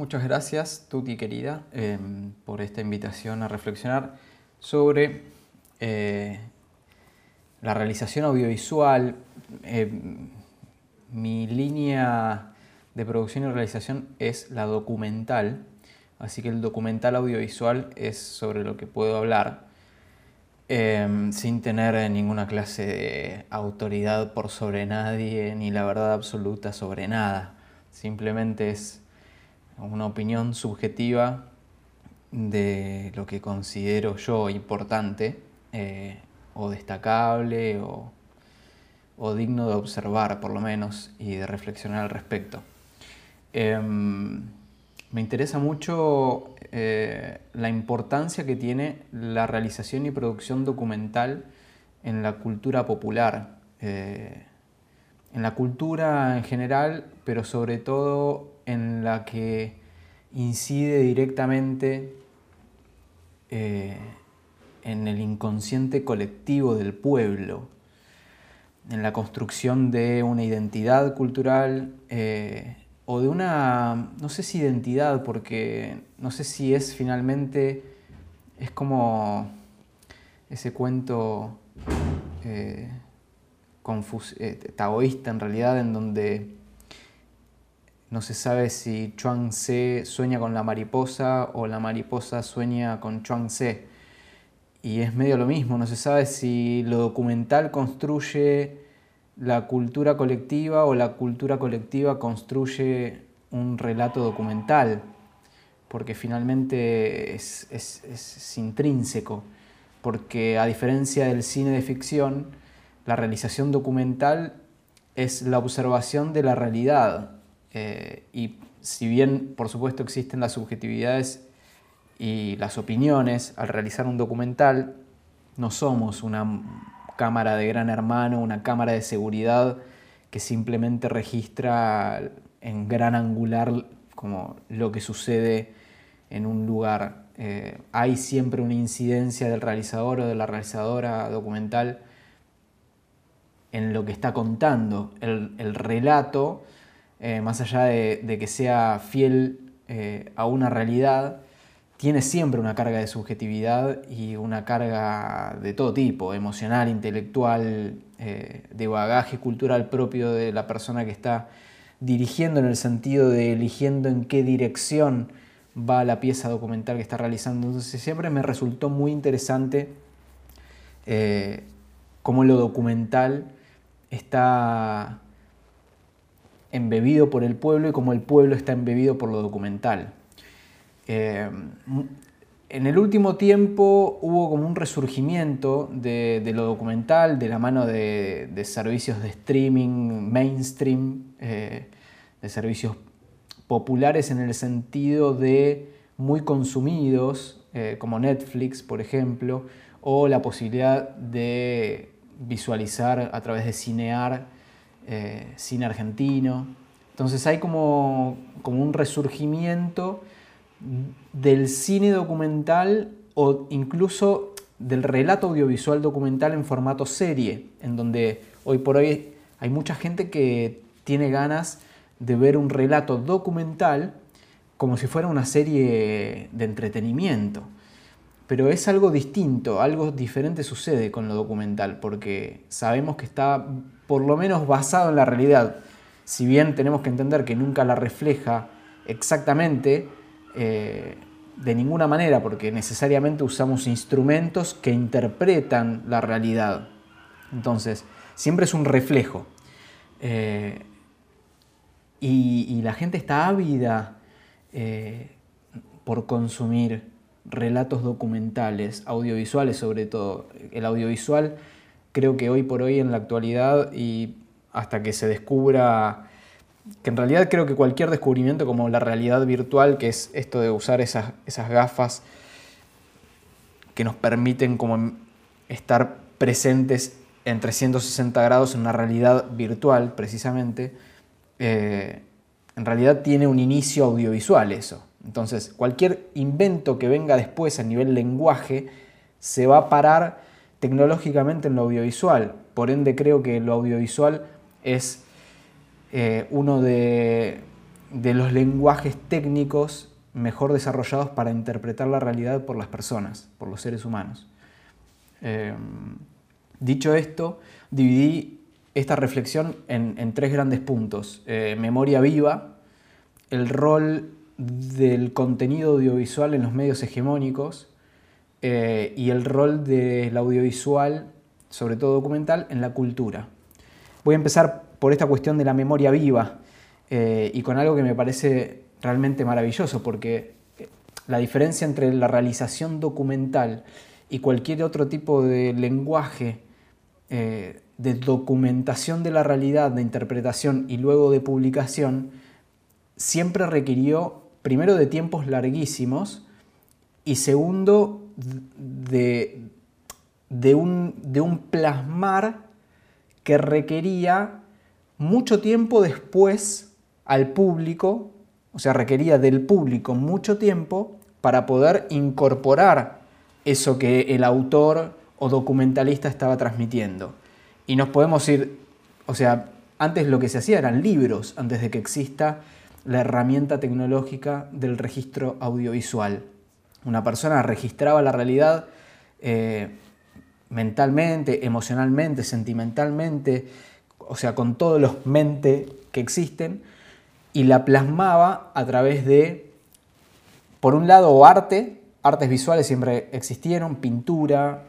Muchas gracias, Tuti querida, em, por esta invitación a reflexionar sobre eh, la realización audiovisual. Em, mi línea de producción y realización es la documental, así que el documental audiovisual es sobre lo que puedo hablar. Em, sin tener ninguna clase de autoridad por sobre nadie ni la verdad absoluta sobre nada. Simplemente es una opinión subjetiva de lo que considero yo importante eh, o destacable o, digno de observar por lo menos y de reflexionar al respecto. Em, me interesa mucho eh, la importancia que tiene la realización y producción documental en la cultura popular, eh, en la cultura en general, pero sobre todo en la que incide directamente eh, en el inconsciente colectivo del pueblo, en la construcción de una identidad cultural eh, o de una, no sé si identidad, porque no sé si es finalmente, es como ese cuento eh, taoísta en realidad, en donde no se sabe si Chuang Tse sueña con la mariposa o la mariposa sueña con Chuang Tse. Y es medio lo mismo, no se sabe si lo documental construye la cultura colectiva o la cultura colectiva construye un relato documental, porque finalmente es, es intrínseco, porque a diferencia del cine de ficción, la realización documental es la observación de la realidad, eh, y si bien, por supuesto, existen las subjetividades y las opiniones al realizar un documental, no somos una cámara de gran hermano, una cámara de seguridad que simplemente registra en gran angular como lo que sucede en un lugar. Eh, hay siempre una incidencia del realizador o de la realizadora documental en lo que está contando. El, el relato eh, más allá de, que sea fiel eh, a una realidad, tiene siempre una carga de subjetividad y una carga de todo tipo, emocional, intelectual, eh, de bagaje cultural propio de la persona que está dirigiendo en el sentido de eligiendo en qué dirección va la pieza documental que está realizando. Entonces siempre me resultó muy interesante cómo lo documental está embebido por el pueblo y como el pueblo está embebido por lo documental. Eh, en el último tiempo hubo como un resurgimiento de, lo documental de la mano de, servicios de streaming mainstream, eh, de servicios populares en el sentido de muy consumidos, eh, como Netflix, por ejemplo, o la posibilidad de visualizar a través de cinear eh, cine argentino. Entonces hay como, como un resurgimiento del cine documental o incluso del relato audiovisual documental en formato serie, en donde hoy por hoy hay mucha gente que tiene ganas de ver un relato documental como si fuera una serie de entretenimiento. Pero es algo distinto, algo diferente sucede con lo documental, porque sabemos que está por lo menos basado en la realidad. Si bien tenemos que entender que nunca la refleja exactamente, eh, de ninguna manera, porque necesariamente usamos instrumentos que interpretan la realidad. Entonces, siempre es un reflejo. Eh, y, la gente está ávida eh, por consumir relatos documentales, audiovisuales sobre todo. El audiovisual creo que hoy por hoy en la actualidad y hasta que se descubra, que en realidad creo que cualquier descubrimiento como la realidad virtual, que es esto de usar esas, esas gafas que nos permiten como estar presentes en 360 grados en una realidad virtual precisamente, eh, en realidad tiene un inicio audiovisual eso. Entonces, cualquier invento que venga después a nivel lenguaje se va a parar tecnológicamente en lo audiovisual. Por ende creo que lo audiovisual es eh, uno de, los lenguajes técnicos mejor desarrollados para interpretar la realidad por las personas, por los seres humanos. Eh, dicho esto, dividí esta reflexión en, tres grandes puntos. Eh, memoria viva, el rol del contenido audiovisual en los medios hegemónicos eh, y el rol del audiovisual, sobre todo documental, en la cultura. Voy a empezar por esta cuestión de la memoria viva y con algo que me parece realmente maravilloso porque eh, la diferencia entre la realización documental y cualquier otro tipo de lenguaje eh, de documentación de la realidad, de interpretación y luego de publicación, siempre requirió, primero, de tiempos larguísimos y segundo, de, de, un, de un plasmar que requería mucho tiempo después al público o sea, requería del público mucho tiempo para poder incorporar eso que el autor o documentalista estaba transmitiendo. Y nos podemos ir, o sea, antes lo que se hacía eran libros, antes de que exista la herramienta tecnológica del registro audiovisual. Una persona registraba la realidad eh, mentalmente, emocionalmente, sentimentalmente, o sea, con todos los mente que existen, y la plasmaba a través de, por un lado, arte, artes visuales siempre existieron, pintura,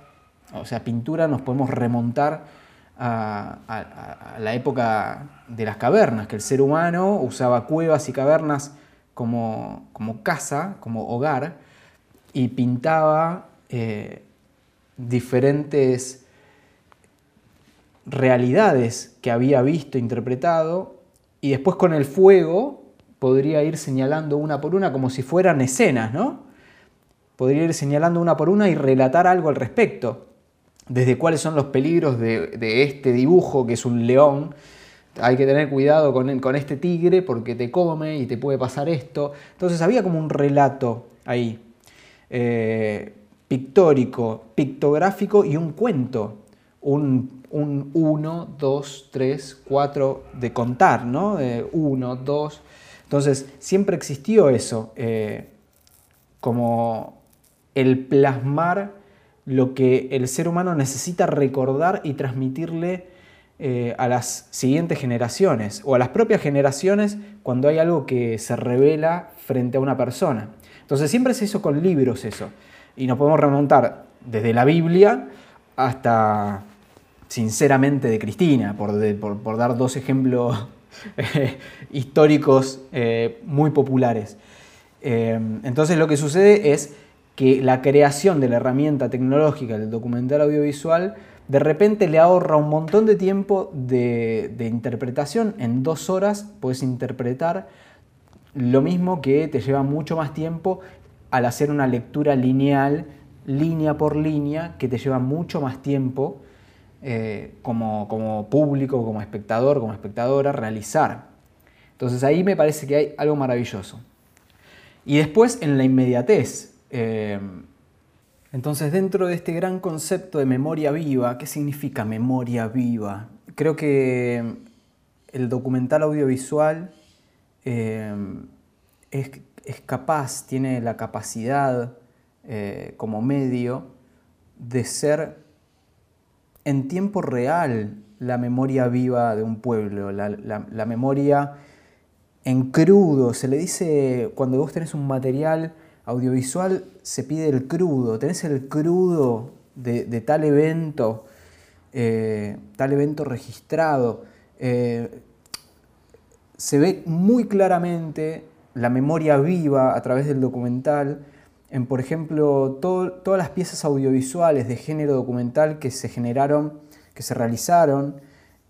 o sea, pintura nos podemos remontar a, la época de las cavernas, que el ser humano usaba cuevas y cavernas como, como casa, como hogar, y pintaba eh, diferentes realidades que había visto, interpretado, y después con el fuego podría ir señalando una por una como si fueran escenas, ¿no? Podría ir señalando una por una y relatar algo al respecto. Desde cuáles son los peligros de, este dibujo, que es un león. Hay que tener cuidado con, este tigre porque te come y te puede pasar esto. Entonces había como un relato ahí. Eh, pictórico, pictográfico y un cuento. Un un 1, 2, 3, 4 de contar, ¿no? 1, 2. Entonces, siempre existió eso, eh, como el plasmar lo que el ser humano necesita recordar y transmitirle eh, a las siguientes generaciones o a las propias generaciones cuando hay algo que se revela frente a una persona. Entonces siempre se hizo con libros eso. Y nos podemos remontar desde la Biblia hasta sinceramente de Cristina, por, dar dos ejemplos históricos eh, muy populares. Eh, entonces lo que sucede es que la creación de la herramienta tecnológica del documental audiovisual de repente le ahorra un montón de tiempo de, interpretación. En dos horas puedes interpretar lo mismo que te lleva mucho más tiempo al hacer una lectura lineal, línea por línea, que te lleva mucho más tiempo eh, como, como público, como espectador, como espectadora, realizar. Entonces ahí me parece que hay algo maravilloso. Y después en la inmediatez. Eh, entonces dentro de este gran concepto de memoria viva, ¿qué significa memoria viva? Creo que el documental audiovisual eh, es, es, capaz, tiene la capacidad como medio de ser en tiempo real la memoria viva de un pueblo, la, memoria en crudo. Se le dice, cuando vos tenés un material audiovisual, se pide el crudo, tenés el crudo de, tal evento, eh, tal evento registrado. Eh, se ve muy claramente la memoria viva a través del documental en, por ejemplo, todas las piezas audiovisuales de género documental que se generaron, que se realizaron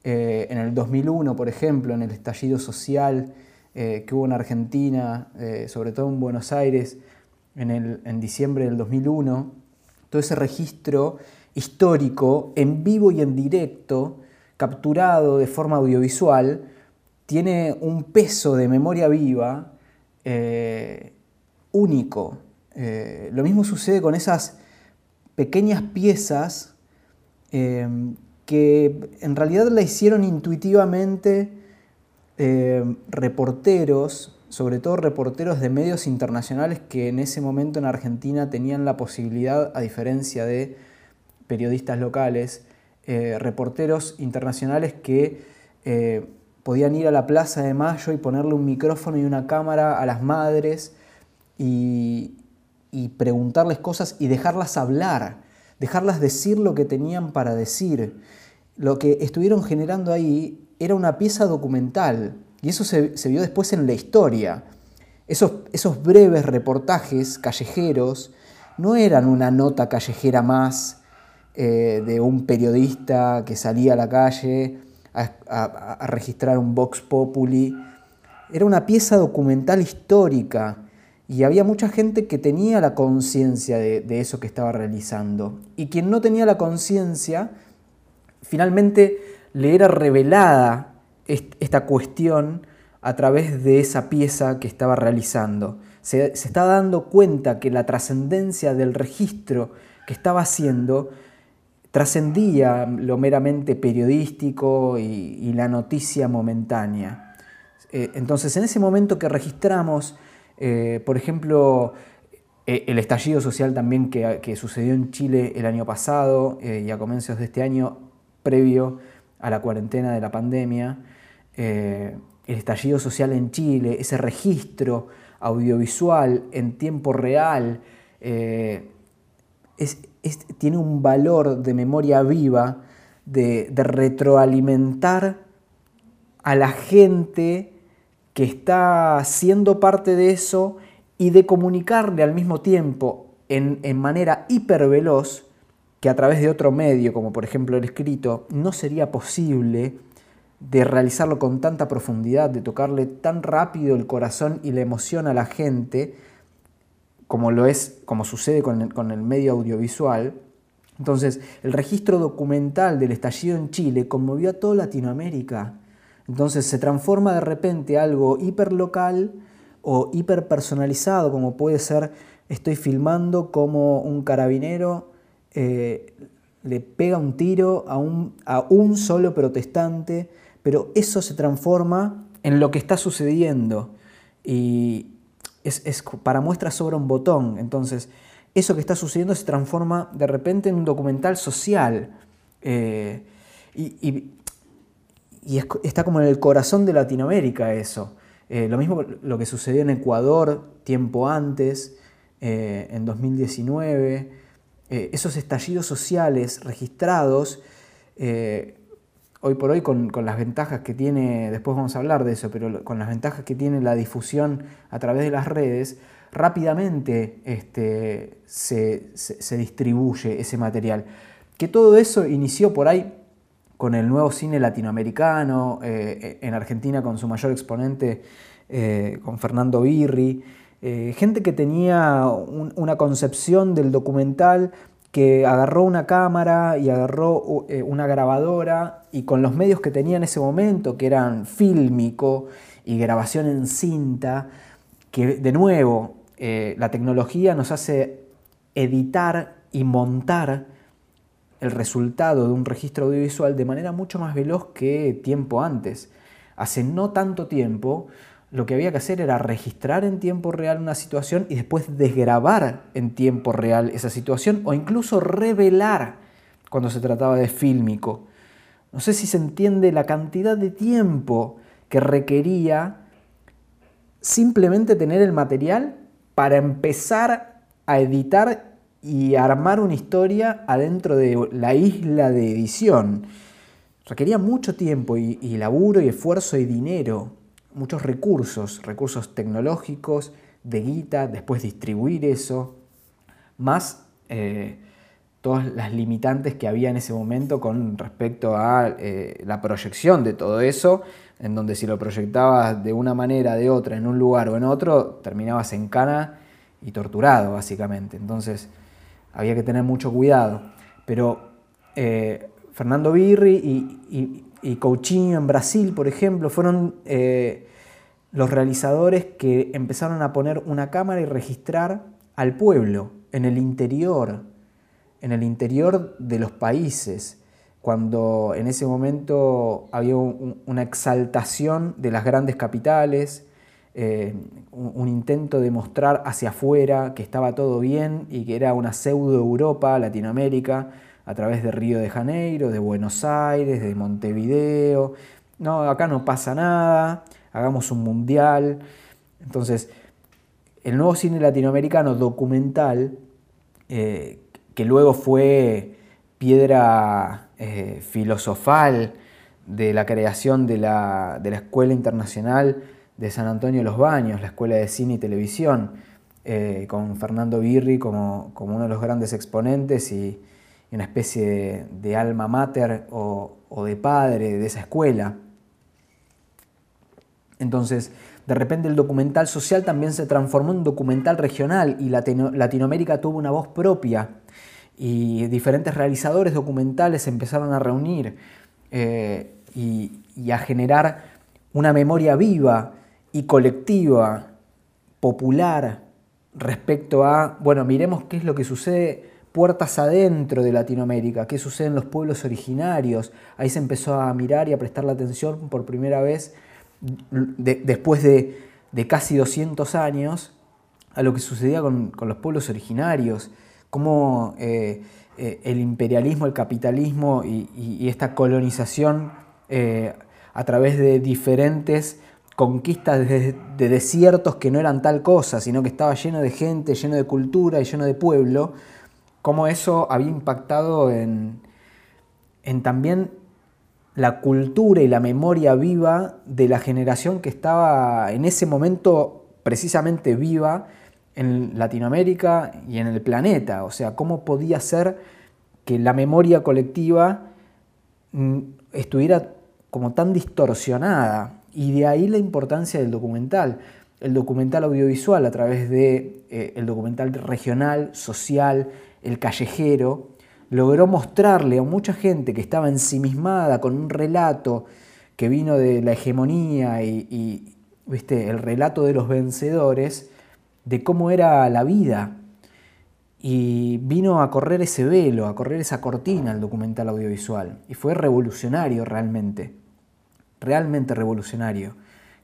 eh, en el 2001, por ejemplo, en el estallido social que hubo en Argentina, sobre todo en Buenos Aires, en, en diciembre del 2001, todo ese registro histórico en vivo y en directo, capturado de forma audiovisual, tiene un peso de memoria viva único. Eh, lo mismo sucede con esas pequeñas piezas eh, que en realidad la hicieron intuitivamente eh, reporteros sobre todo reporteros de medios internacionales que en ese momento en Argentina tenían la posibilidad, a diferencia de periodistas locales, eh, reporteros internacionales que eh, podían ir a la Plaza de Mayo y ponerle un micrófono y una cámara a las madres y, y preguntarles cosas y dejarlas hablar, dejarlas decir lo que tenían para decir. Lo que estuvieron generando ahí era una pieza documental y eso se, vio después en la historia. Esos, breves reportajes callejeros no eran una nota callejera más eh, de un periodista que salía a la calle a, registrar un Vox Populi. Era una pieza documental histórica y había mucha gente que tenía la conciencia de, eso que estaba realizando. Y quien no tenía la conciencia, finalmente le era revelada esta cuestión a través de esa pieza que estaba realizando. Se, estaba dando cuenta que la trascendencia del registro que estaba haciendo trascendía lo meramente periodístico y, la noticia momentánea. Eh, entonces, en ese momento que registramos, eh, por ejemplo, eh, el estallido social también que, sucedió en Chile el año pasado y a comienzos de este año, previo a la cuarentena de la pandemia, el estallido social en Chile, ese registro audiovisual en tiempo real, es, tiene un valor de memoria viva, de, retroalimentar a la gente que está siendo parte de eso y de comunicarle al mismo tiempo en manera hiperveloz, que a través de otro medio, como por ejemplo el escrito, no sería posible de realizarlo con tanta profundidad, de tocarle tan rápido el corazón y la emoción a la gente, como lo es, como sucede con el, medio audiovisual. Entonces, el registro documental del estallido en Chile conmovió a toda Latinoamérica. Entonces se transforma de repente algo hiperlocal o hiperpersonalizado, como puede ser, estoy filmando como un carabinero eh, le pega un tiro a un, a un solo protestante, pero eso se transforma en lo que está sucediendo. Y, es, para muestra sobre un botón. Entonces, eso que está sucediendo se transforma de repente en un documental social. Eh, y, está como en el corazón de Latinoamérica eso. Eh, lo mismo lo que sucedió en Ecuador tiempo antes, eh, en 2019. esos estallidos sociales registrados hoy por hoy con, las ventajas que tiene, después vamos a hablar de eso, pero con las ventajas que tiene la difusión a través de las redes, rápidamente este, se, distribuye ese material. Que todo eso inició por ahí con el nuevo cine latinoamericano, eh, en Argentina con su mayor exponente, eh, con Fernando Birri, eh, gente que tenía una concepción del documental que agarró una cámara y agarró eh, una grabadora y con los medios que tenía en ese momento, que eran fílmico y grabación en cinta, que de nuevo eh, la tecnología nos hace editar y montar el resultado de un registro audiovisual de manera mucho más veloz que tiempo antes. Hace no tanto tiempo lo que había que hacer era registrar en tiempo real una situación y después desgrabar en tiempo real esa situación o incluso revelar cuando se trataba de fílmico. No sé si se entiende la cantidad de tiempo que requería simplemente tener el material para empezar a editar y armar una historia adentro de la isla de edición. Requería mucho tiempo y, y laburo y esfuerzo y dinero muchos recursos, recursos tecnológicos, de guita, después distribuir eso, más eh, todas las limitantes que había en ese momento con respecto a eh, la proyección de todo eso, en donde si lo proyectabas de una manera, de otra, en un lugar o en otro, terminabas en cana y torturado, básicamente. Entonces, había que tener mucho cuidado. Pero eh, Fernando Birri y, y Coutinho en Brasil, por ejemplo, fueron eh, los realizadores que empezaron a poner una cámara y registrar al pueblo en el interior, en el interior de los países, cuando en ese momento había una exaltación de las grandes capitales, eh, un, intento de mostrar hacia afuera que estaba todo bien y que era una pseudo Europa, Latinoamérica, a través de Río de Janeiro, de Buenos Aires, de Montevideo. No, acá no pasa nada, hagamos un mundial. Entonces, el nuevo cine latinoamericano documental, eh, que luego fue piedra eh, filosofal de la creación de la, Escuela Internacional de San Antonio de los Baños, la Escuela de Cine y Televisión, eh, con Fernando Birri como, uno de los grandes exponentes y, una especie de, alma mater o, de padre de esa escuela. Entonces, de repente el documental social también se transformó en documental regional y Latinoamérica tuvo una voz propia y diferentes realizadores documentales empezaron a reunir eh, y, a generar una memoria viva y colectiva, popular, respecto a, bueno, miremos qué es lo que sucede puertas adentro de Latinoamérica, qué sucede en los pueblos originarios. Ahí se empezó a mirar y a prestar la atención por primera vez después de, casi 200 años a lo que sucedía con, los pueblos originarios, cómo eh, eh, el imperialismo, el capitalismo y, esta colonización eh, a través de diferentes conquistas de, desiertos que no eran tal cosa, sino que estaba lleno de gente, lleno de cultura y lleno de pueblo, cómo eso había impactado en, también la cultura y la memoria viva de la generación que estaba en ese momento precisamente viva en Latinoamérica y en el planeta. O sea, cómo podía ser que la memoria colectiva mm, estuviera como tan distorsionada. Y de ahí la importancia del documental. El documental audiovisual a través de eh, documental regional, social, el callejero, logró mostrarle a mucha gente que estaba ensimismada con un relato que vino de la hegemonía y, ¿viste? el relato de los vencedores, de cómo era la vida. Y vino a correr ese velo, a correr esa cortina el documental audiovisual. Y fue revolucionario realmente, realmente revolucionario,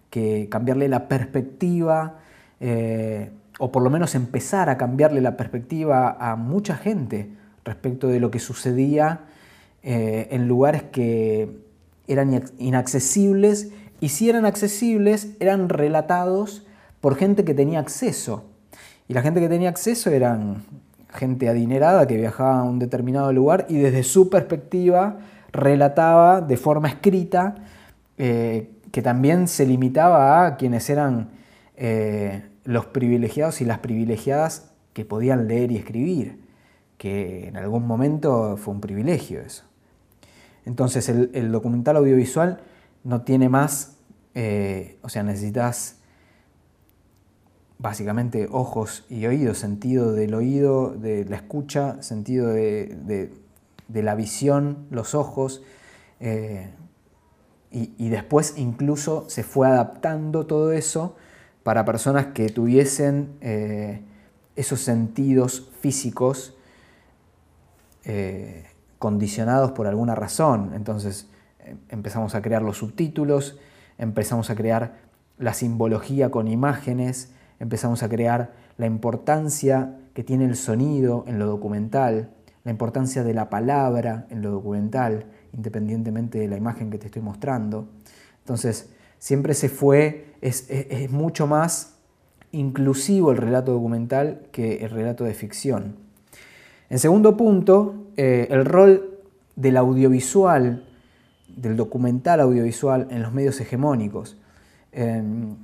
que cambiarle la perspectiva, eh, o por lo menos empezar a cambiarle la perspectiva a mucha gente respecto de lo que sucedía eh, en lugares que eran inaccesibles y si eran accesibles eran relatados por gente que tenía acceso. Y la gente que tenía acceso eran gente adinerada que viajaba a un determinado lugar y desde su perspectiva relataba de forma escrita eh, que también se limitaba a quienes eran eh, los privilegiados y las privilegiadas que podían leer y escribir que en algún momento fue un privilegio eso. Entonces el, documental audiovisual no tiene más, eh, o sea, necesitas básicamente ojos y oídos, sentido del oído, de la escucha, sentido de, la visión, los ojos, eh, y, después incluso se fue adaptando todo eso para personas que tuviesen eh, esos sentidos físicos eh, condicionados por alguna razón. Entonces eh, empezamos a crear los subtítulos, empezamos a crear la simbología con imágenes, empezamos a crear la importancia que tiene el sonido en lo documental, la importancia de la palabra en lo documental, independientemente de la imagen que te estoy mostrando. Entonces, siempre se fue, es, mucho más inclusivo el relato documental que el relato de ficción. En segundo punto, eh, el rol del audiovisual, del documental audiovisual en los medios hegemónicos. Em,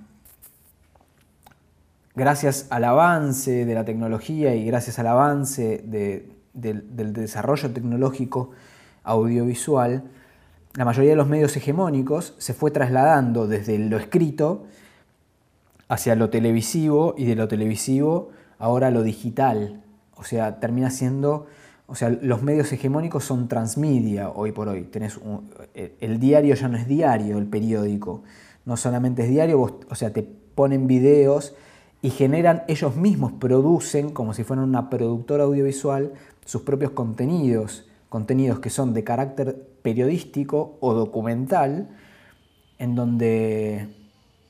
gracias al avance de la tecnología y gracias al avance del desarrollo tecnológico audiovisual, la mayoría de los medios hegemónicos se fue trasladando desde lo escrito hacia lo televisivo y de lo televisivo ahora lo digital, o sea, termina siendo, o sea, los medios hegemónicos son transmedia hoy por hoy. Tenés el diario ya no es diario, el periódico. No solamente es diario, o sea, te ponen videos y generan, ellos mismos producen, como si fueran una productora audiovisual, sus propios contenidos, contenidos que son de carácter periodístico o documental, en donde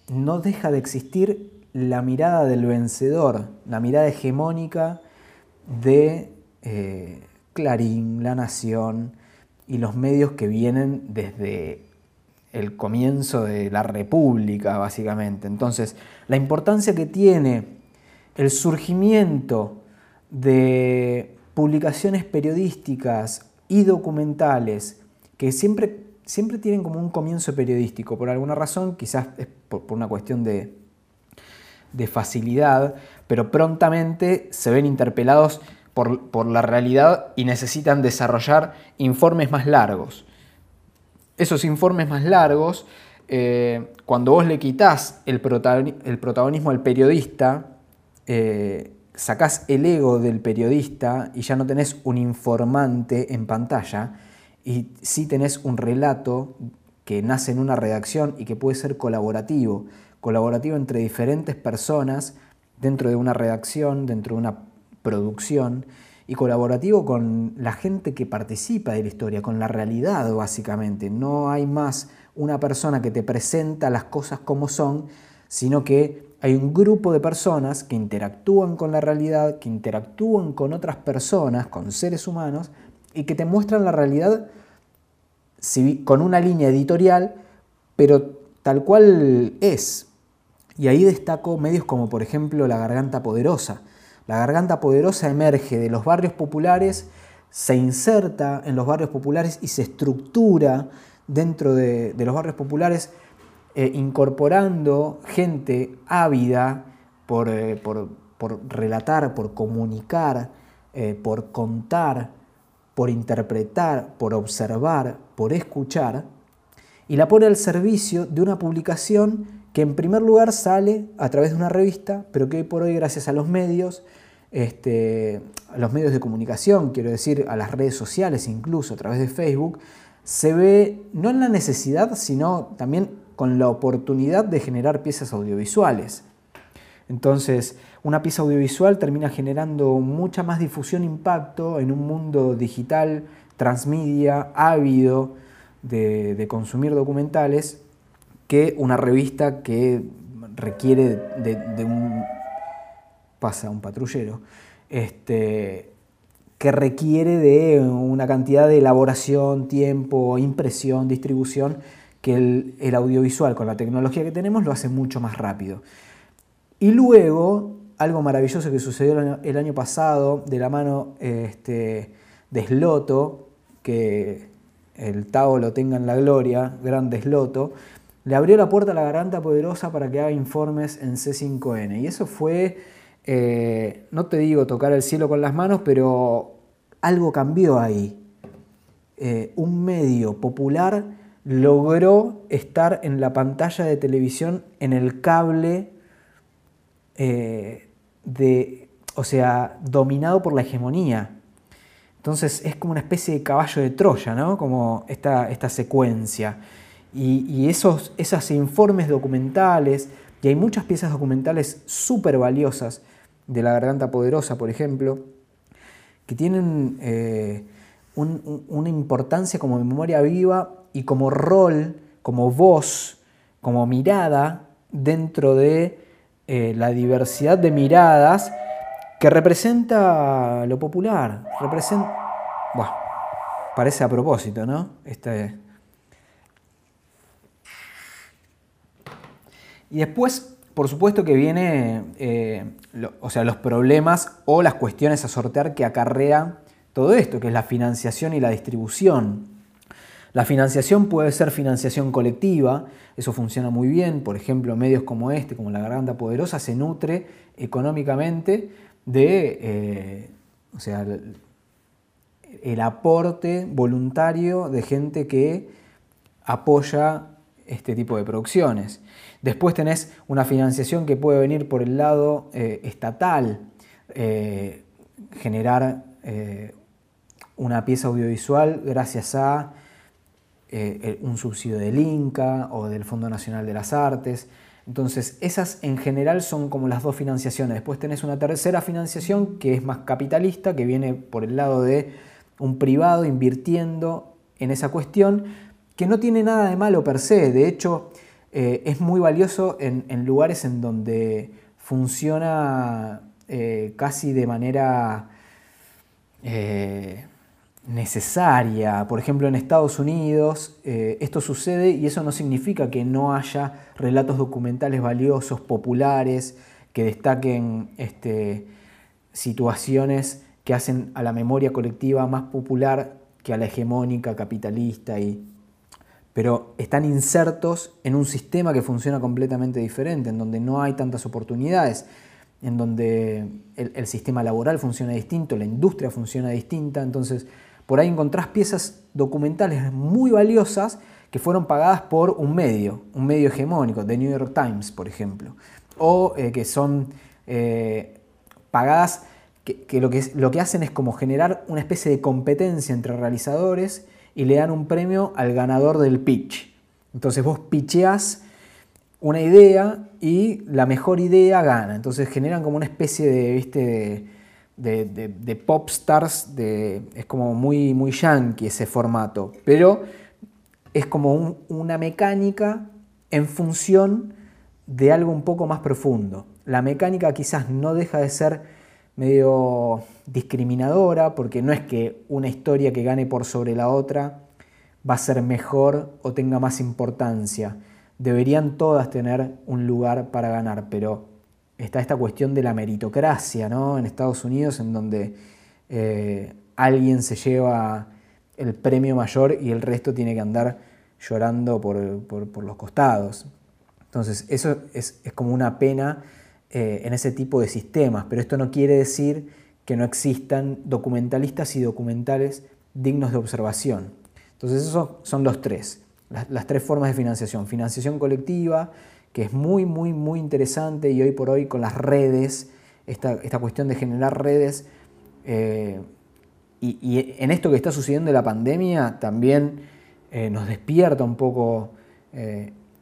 no deja de existir la mirada del vencedor, la mirada hegemónica de eh, Clarín, La Nación y los medios que vienen desde el comienzo de la República, básicamente. Entonces, la importancia que tiene el surgimiento de publicaciones periodísticas y documentales que siempre, siempre tienen como un comienzo periodístico, por alguna razón, quizás es por, una cuestión de, de facilidad, pero prontamente se ven interpelados por, la realidad y necesitan desarrollar informes más largos. Esos informes más largos, eh, cuando vos le quitas el, protagonismo al periodista, eh, sacás el ego del periodista y ya no tenés un informante en pantalla, y sí tenés un relato que nace en una redacción y que puede ser colaborativo, colaborativo entre diferentes personas dentro de una redacción, dentro de una producción y colaborativo con la gente que participa de la historia, con la realidad básicamente. No hay más una persona que te presenta las cosas como son, sino que hay un grupo de personas que interactúan con la realidad, que interactúan con otras personas, con seres humanos, y que te muestran la realidad con una línea editorial, pero tal cual es. Y ahí destaco medios como por ejemplo La Garganta Poderosa, la garganta poderosa emerge de los barrios populares, se inserta en los barrios populares y se estructura dentro de, los barrios populares, eh, incorporando gente ávida por, eh, relatar, por comunicar, eh, por contar, por interpretar, por observar, por escuchar, y la pone al servicio de una publicación que en primer lugar sale a través de una revista, pero que hoy por hoy gracias a los medios, este, los medios de comunicación, quiero decir, a las redes sociales incluso, a través de Facebook, se ve no en la necesidad, sino también con la oportunidad de generar piezas audiovisuales. Entonces, una pieza audiovisual termina generando mucha más difusión e impacto en un mundo digital, transmedia, ávido de consumir documentales, que una revista que requiere de, un... pasa un patrullero, este, que requiere de una cantidad de elaboración, tiempo, impresión, distribución, que el, audiovisual con la tecnología que tenemos lo hace mucho más rápido. Y luego, algo maravilloso que sucedió el año, pasado, de la mano este, de Sloto, que el Tao lo tenga en la gloria, gran Sloto, le abrió la puerta a la garganta poderosa para que haga informes en C5N. Y eso fue, eh, no te digo tocar el cielo con las manos, pero algo cambió ahí. Eh, un medio popular logró estar en la pantalla de televisión, en el cable, eh, de, o sea, dominado por la hegemonía. Entonces es como una especie de caballo de Troya, ¿no? Como esta, esta secuencia. Y, esos, informes documentales, y hay muchas piezas documentales súper valiosas de la Garganta Poderosa, por ejemplo, que tienen eh, una importancia como memoria viva y como rol, como voz, como mirada dentro de eh, la diversidad de miradas que representa lo popular. Representa. Parece a propósito, ¿no? Este, Y después, por supuesto que viene, eh, o sea, los problemas o las cuestiones a sortear que acarrea todo esto, que es la financiación y la distribución. La financiación puede ser financiación colectiva, eso funciona muy bien, por ejemplo, medios como este, como La Garganta Poderosa, se nutre económicamente de, eh, o sea, el aporte voluntario de gente que apoya este tipo de producciones. Después tenés una financiación que puede venir por el lado eh, estatal, eh, generar una pieza audiovisual gracias a un subsidio del INCA o del Fondo Nacional de las Artes. Entonces, esas en general son como las dos financiaciones. Después tenés una tercera financiación que es más capitalista, que viene por el lado de un privado invirtiendo en esa cuestión, que no tiene nada de malo per se. De hecho, eh, es muy valioso en, lugares en donde funciona eh, casi de manera eh, necesaria. Por ejemplo, en Estados Unidos esto sucede y eso no significa que no haya relatos documentales valiosos, populares, que destaquen este, situaciones que hacen a la memoria colectiva más popular que a la hegemónica capitalista y pero están insertos en un sistema que funciona completamente diferente, en donde no hay tantas oportunidades, en donde el, sistema laboral funciona distinto, la industria funciona distinta, entonces por ahí encontrás piezas documentales muy valiosas que fueron pagadas por un medio, un medio hegemónico, The New York Times, por ejemplo, o eh, que son eh, pagadas, que, lo que lo que hacen es como generar una especie de competencia entre realizadores y le dan un premio al ganador del pitch. Entonces vos pitcheás una idea y la mejor idea gana. Entonces generan como una especie de, ¿viste? de, de, pop stars, de, es como muy, muy yankee ese formato, pero es como una mecánica en función de algo un poco más profundo. La mecánica quizás no deja de ser medio discriminadora, porque no es que una historia que gane por sobre la otra va a ser mejor o tenga más importancia. Deberían todas tener un lugar para ganar, pero está esta cuestión de la meritocracia ¿no? en Estados Unidos, en donde eh, alguien se lleva el premio mayor y el resto tiene que andar llorando por, los costados. Entonces, eso es, es como una pena eh, en ese tipo de sistemas, pero esto no quiere decir que no existan documentalistas y documentales dignos de observación. Entonces esos son los tres, las, tres formas de financiación. Financiación colectiva, que es muy, muy, muy interesante y hoy por hoy con las redes, esta, cuestión de generar redes, eh, y, en esto que está sucediendo de la pandemia también eh, nos despierta un poco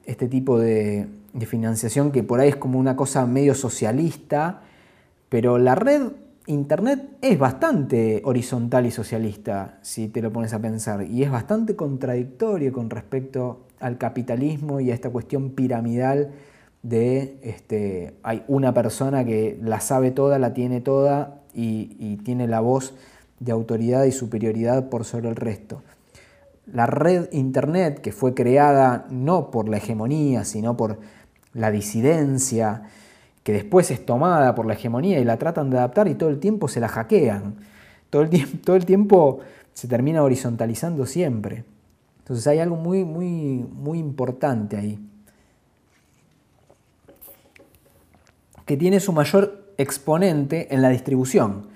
este tipo de, de financiación que por ahí es como una cosa medio socialista, pero la red Internet es bastante horizontal y socialista, si te lo pones a pensar, y es bastante contradictorio con respecto al capitalismo y a esta cuestión piramidal de este, hay una persona que la sabe toda, la tiene toda y, tiene la voz de autoridad y superioridad por sobre el resto. La red Internet, que fue creada no por la hegemonía, sino por la disidencia, que después es tomada por la hegemonía y la tratan de adaptar y todo el tiempo se la hackean. Todo el todo el tiempo se termina horizontalizando siempre. Entonces hay algo muy, muy, muy importante ahí. Que tiene su mayor exponente en la distribución.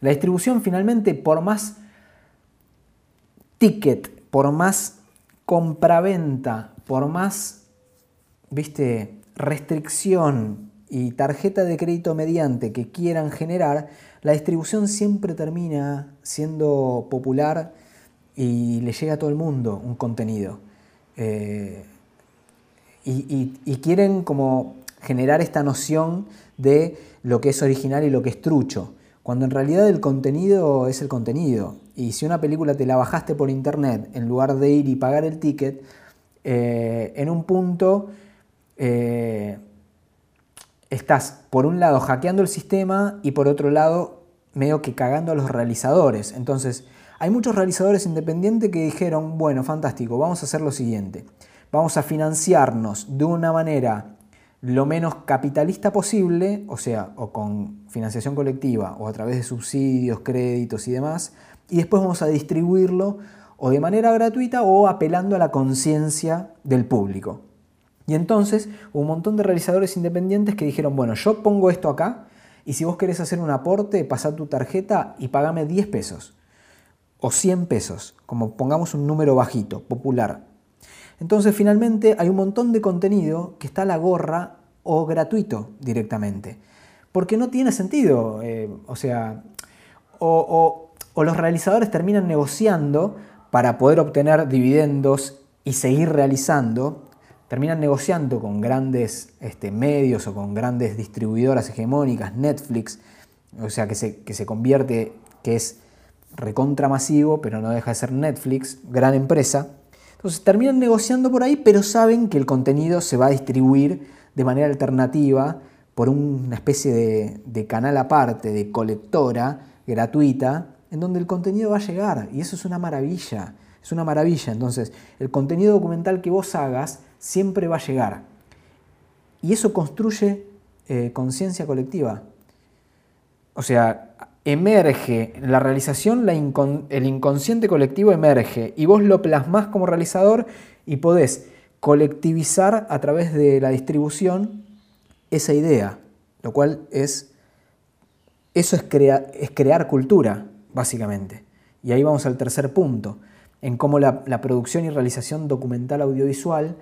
La distribución finalmente, por más ticket, por más compraventa, por más viste, restricción y tarjeta de crédito mediante que quieran generar, la distribución siempre termina siendo popular y le llega a todo el mundo un contenido. Eh, y, quieren como generar esta noción de lo que es original y lo que es trucho, cuando en realidad el contenido es el contenido. Y si una película te la bajaste por internet, en lugar de ir y pagar el ticket, eh, en un punto eh, estás por un lado hackeando el sistema y por otro lado medio que cagando a los realizadores. Entonces, hay muchos realizadores independientes que dijeron, bueno, fantástico, vamos a hacer lo siguiente. Vamos a financiarnos de una manera lo menos capitalista posible, o sea, o con financiación colectiva, o a través de subsidios, créditos y demás, y después vamos a distribuirlo o de manera gratuita o apelando a la conciencia del público. Y entonces un montón de realizadores independientes que dijeron, bueno, yo pongo esto acá y si vos querés hacer un aporte, pasá tu tarjeta y pagame 10 pesos o 100 pesos, como pongamos un número bajito, popular. Entonces finalmente hay un montón de contenido que está a la gorra o gratuito directamente. Porque no tiene sentido, eh, o sea, o los realizadores terminan negociando para poder obtener dividendos y seguir realizando, terminan negociando con grandes este, medios o con grandes distribuidoras hegemónicas, Netflix, o sea, que se, que se convierte, que es recontra masivo, pero no deja de ser Netflix, gran empresa. Entonces terminan negociando por ahí, pero saben que el contenido se va a distribuir de manera alternativa por una especie de, de canal aparte, de colectora gratuita, en donde el contenido va a llegar. Y eso es una maravilla, es una maravilla. Entonces, el contenido documental que vos hagas siempre va a llegar. Y eso construye eh, conciencia colectiva. O sea, emerge la realización, el inconsciente colectivo emerge y vos lo plasmás como realizador y podés colectivizar a través de la distribución esa idea, lo cual es, eso es, crear cultura, básicamente. Y ahí vamos al tercer punto, en cómo la, la producción y realización documental audiovisual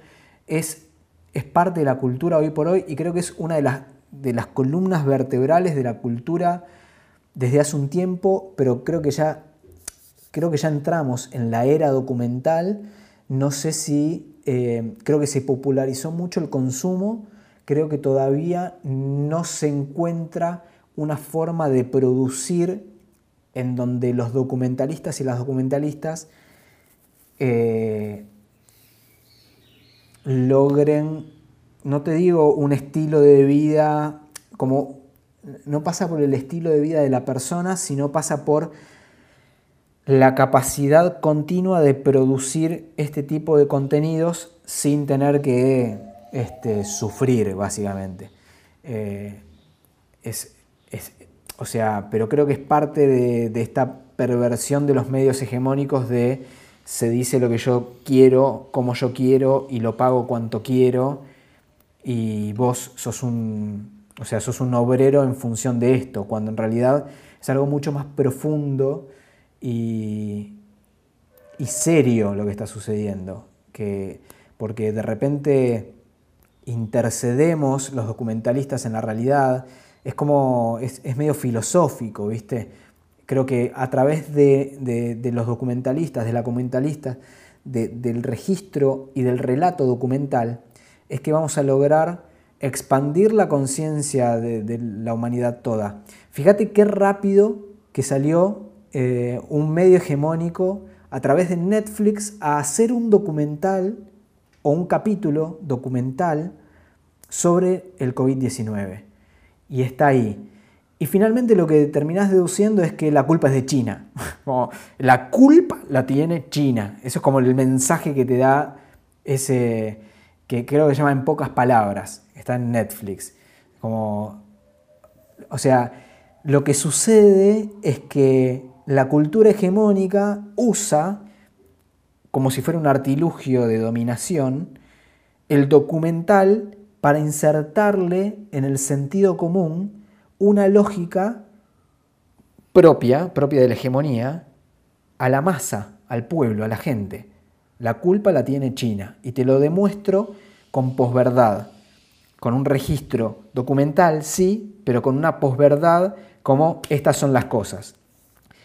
es, es parte de la cultura hoy por hoy y creo que es una de las, de las columnas vertebrales de la cultura desde hace un tiempo, pero creo que ya, creo que ya entramos en la era documental. No sé si, eh, creo que se popularizó mucho el consumo, creo que todavía no se encuentra una forma de producir en donde los documentalistas y las documentalistas eh, logren, no te digo un estilo de vida como no pasa por el estilo de vida de la persona, sino pasa por la capacidad continua de producir este tipo de contenidos sin tener que este, sufrir, básicamente. Eh, o sea, pero creo que es parte de, de esta perversión de los medios hegemónicos de se dice lo que yo quiero, como yo quiero y lo pago cuanto quiero y vos sos un, o sea, sos un obrero en función de esto, cuando en realidad es algo mucho más profundo y, y serio lo que está sucediendo, que, porque de repente intercedemos los documentalistas en la realidad, es como, es, es medio filosófico, ¿viste? creo que a través de, los documentalistas, de la documentalista, del registro y del relato documental, es que vamos a lograr expandir la conciencia de, la humanidad toda. Fíjate qué rápido que salió eh, un medio hegemónico a través de Netflix a hacer un documental o un capítulo documental sobre el COVID-19. Y está ahí. Y finalmente lo que terminás deduciendo es que la culpa es de China. la culpa la tiene China. Eso es como el mensaje que te da ese, que creo que se llama en pocas palabras, está en Netflix. Como, o sea, lo que sucede es que la cultura hegemónica usa, como si fuera un artilugio de dominación, el documental para insertarle en el sentido común una lógica propia, propia de la hegemonía, a la masa, al pueblo, a la gente. La culpa la tiene China y te lo demuestro con posverdad, con un registro documental, sí, pero con una posverdad como estas son las cosas.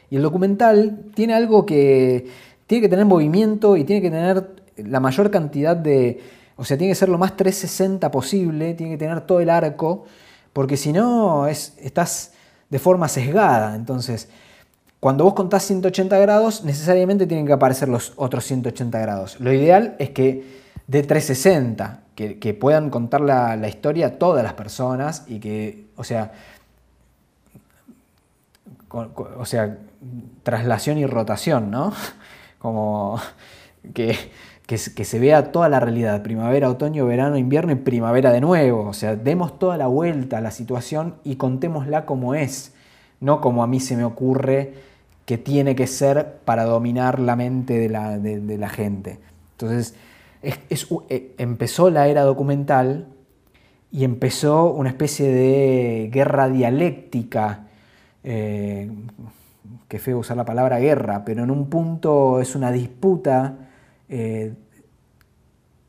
Y el documental tiene algo que tiene que tener movimiento y tiene que tener la mayor cantidad de, o sea, tiene que ser lo más 360 posible, tiene que tener todo el arco porque si no estás de forma sesgada. Entonces, cuando vos contás 180 grados, necesariamente tienen que aparecer los otros 180 grados. Lo ideal es que de 360, que, puedan contar la, historia todas las personas y que, o sea, o sea, traslación y rotación, ¿no? Como que que, se vea toda la realidad, primavera, otoño, verano, invierno y primavera de nuevo. O sea, demos toda la vuelta a la situación y contémosla como es, no como a mí se me ocurre que tiene que ser para dominar la mente de la, gente. Entonces, eh, empezó la era documental y empezó una especie de guerra dialéctica, eh, que feo usar la palabra guerra, pero en un punto es una disputa eh,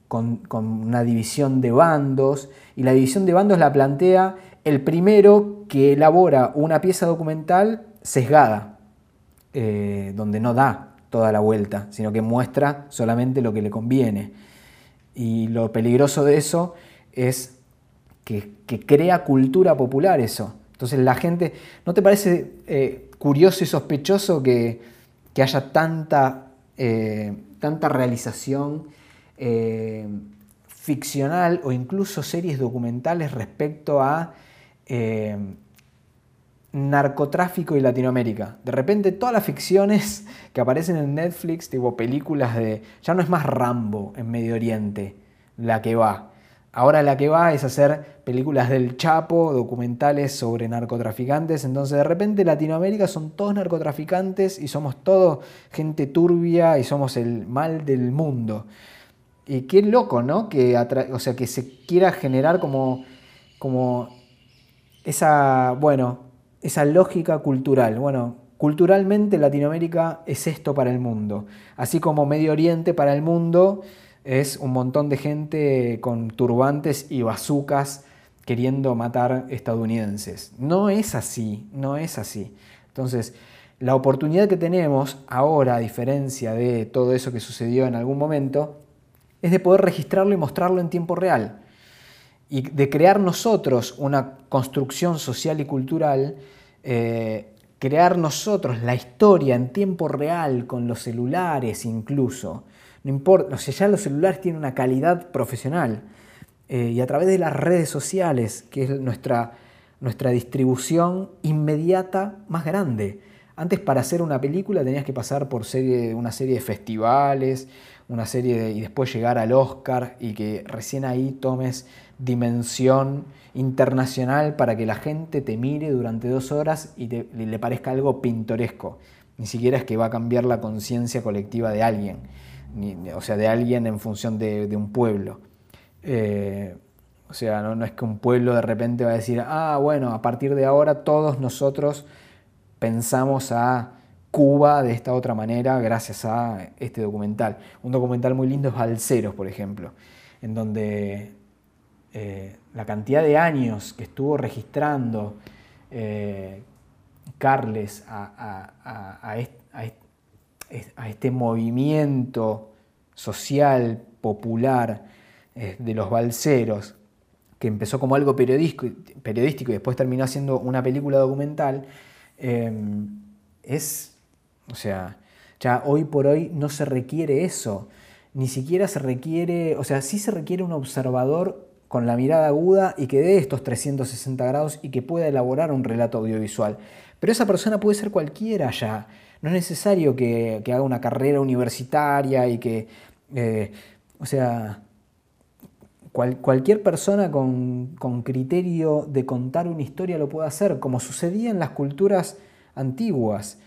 con, una división de bandos, y la división de bandos la plantea el primero que elabora una pieza documental sesgada, eh, donde no da toda la vuelta, sino que muestra solamente lo que le conviene. Y lo peligroso de eso es que, crea cultura popular eso. Entonces la gente, ¿no te parece eh, curioso y sospechoso que, haya tanta tanta realización eh, ficcional o incluso series documentales respecto a eh, narcotráfico y Latinoamérica. De repente todas las ficciones que aparecen en Netflix, tipo películas de... Ya no es más Rambo en Medio Oriente, la que va. Ahora la que va es hacer películas del Chapo, documentales sobre narcotraficantes. Entonces de repente Latinoamérica son todos narcotraficantes y somos todos gente turbia y somos el mal del mundo. Y qué loco, ¿no? Que, o sea, que se quiera generar como, como esa, bueno, esa lógica cultural. Bueno, culturalmente Latinoamérica es esto para el mundo. Así como Medio Oriente para el mundo es un montón de gente con turbantes y bazucas queriendo matar estadounidenses. No es así, no es así. Entonces, la oportunidad que tenemos ahora, a diferencia de todo eso que sucedió en algún momento, es de poder registrarlo y mostrarlo en tiempo real. Y de crear nosotros una construcción social y cultural, eh, crear nosotros la historia en tiempo real, con los celulares incluso, no importa, o sea, ya los celulares tienen una calidad profesional. Eh, y a través de las redes sociales, que es nuestra, nuestra distribución inmediata más grande. Antes para hacer una película tenías que pasar por serie, una serie de festivales, una serie y después llegar al Oscar y que recién ahí tomes dimensión internacional para que la gente te mire durante dos horas y le parezca algo pintoresco. Ni siquiera es que va a cambiar la conciencia colectiva de alguien o sea, de alguien en función de, un pueblo. Eh, o sea, no, es que un pueblo de repente va a decir, ah, bueno, a partir de ahora todos nosotros pensamos a Cuba de esta otra manera gracias a este documental. Un documental muy lindo es Balseros, por ejemplo, en donde eh, la cantidad de años que estuvo registrando eh, Carles a este movimiento social, popular eh, de los balseros, que empezó como algo periodístico, periodístico y después terminó siendo una película documental, em, es, o sea, ya hoy por hoy no se requiere eso, ni siquiera se requiere, o sea, sí se requiere un observador con la mirada aguda y que dé estos 360 grados y que pueda elaborar un relato audiovisual. Pero esa persona puede ser cualquiera ya. No es necesario que, haga una carrera universitaria y que, eh, o sea, cualquier persona con, criterio de contar una historia lo puede hacer, como sucedía en las culturas antiguas.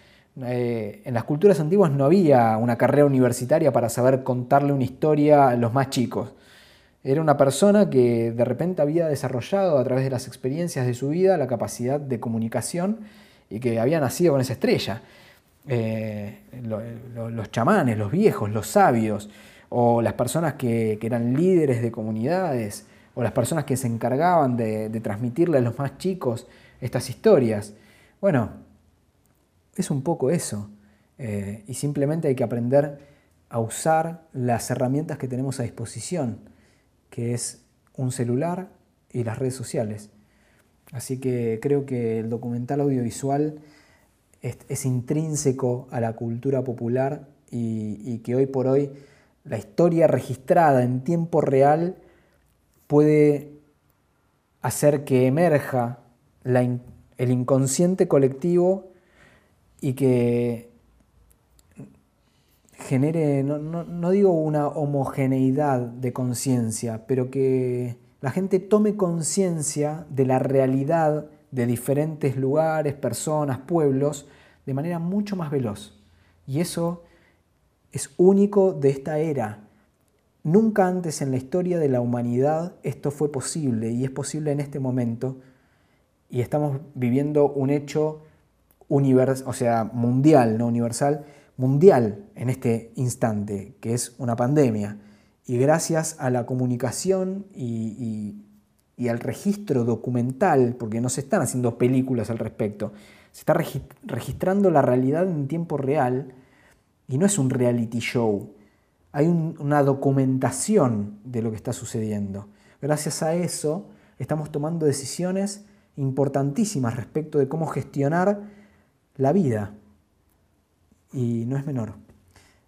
Eh, en las culturas antiguas no había una carrera universitaria para saber contarle una historia a los más chicos. Era una persona que de repente había desarrollado a través de las experiencias de su vida la capacidad de comunicación y que había nacido con esa estrella. Eh, los chamanes, los viejos, los sabios, o las personas que, eran líderes de comunidades, o las personas que se encargaban de, transmitirle a los más chicos estas historias. Bueno, es un poco eso. Eh, y simplemente hay que aprender a usar las herramientas que tenemos a disposición, que es un celular y las redes sociales. Así que creo que el documental audiovisual es, intrínseco a la cultura popular y, que hoy por hoy la historia registrada en tiempo real puede hacer que emerja el inconsciente colectivo y que genere, no, no, digo una homogeneidad de conciencia, pero que la gente tome conciencia de la realidad de diferentes lugares, personas, pueblos, de manera mucho más veloz. Y eso es único de esta era. Nunca antes en la historia de la humanidad esto fue posible y es posible en este momento. Y estamos viviendo un hecho universal, o sea, mundial, no universal, mundial en este instante, que es una pandemia. Y gracias a la comunicación y, y al registro documental, porque no se están haciendo películas al respecto, se está registrando la realidad en tiempo real y no es un reality show. Hay una documentación de lo que está sucediendo. Gracias a eso estamos tomando decisiones importantísimas respecto de cómo gestionar la vida. Y no es menor.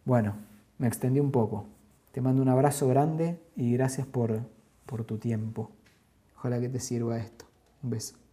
Bueno, me extendí un poco. Te mando un abrazo grande y gracias por, por tu tiempo. Ojalá que te sirva esto. Un beso.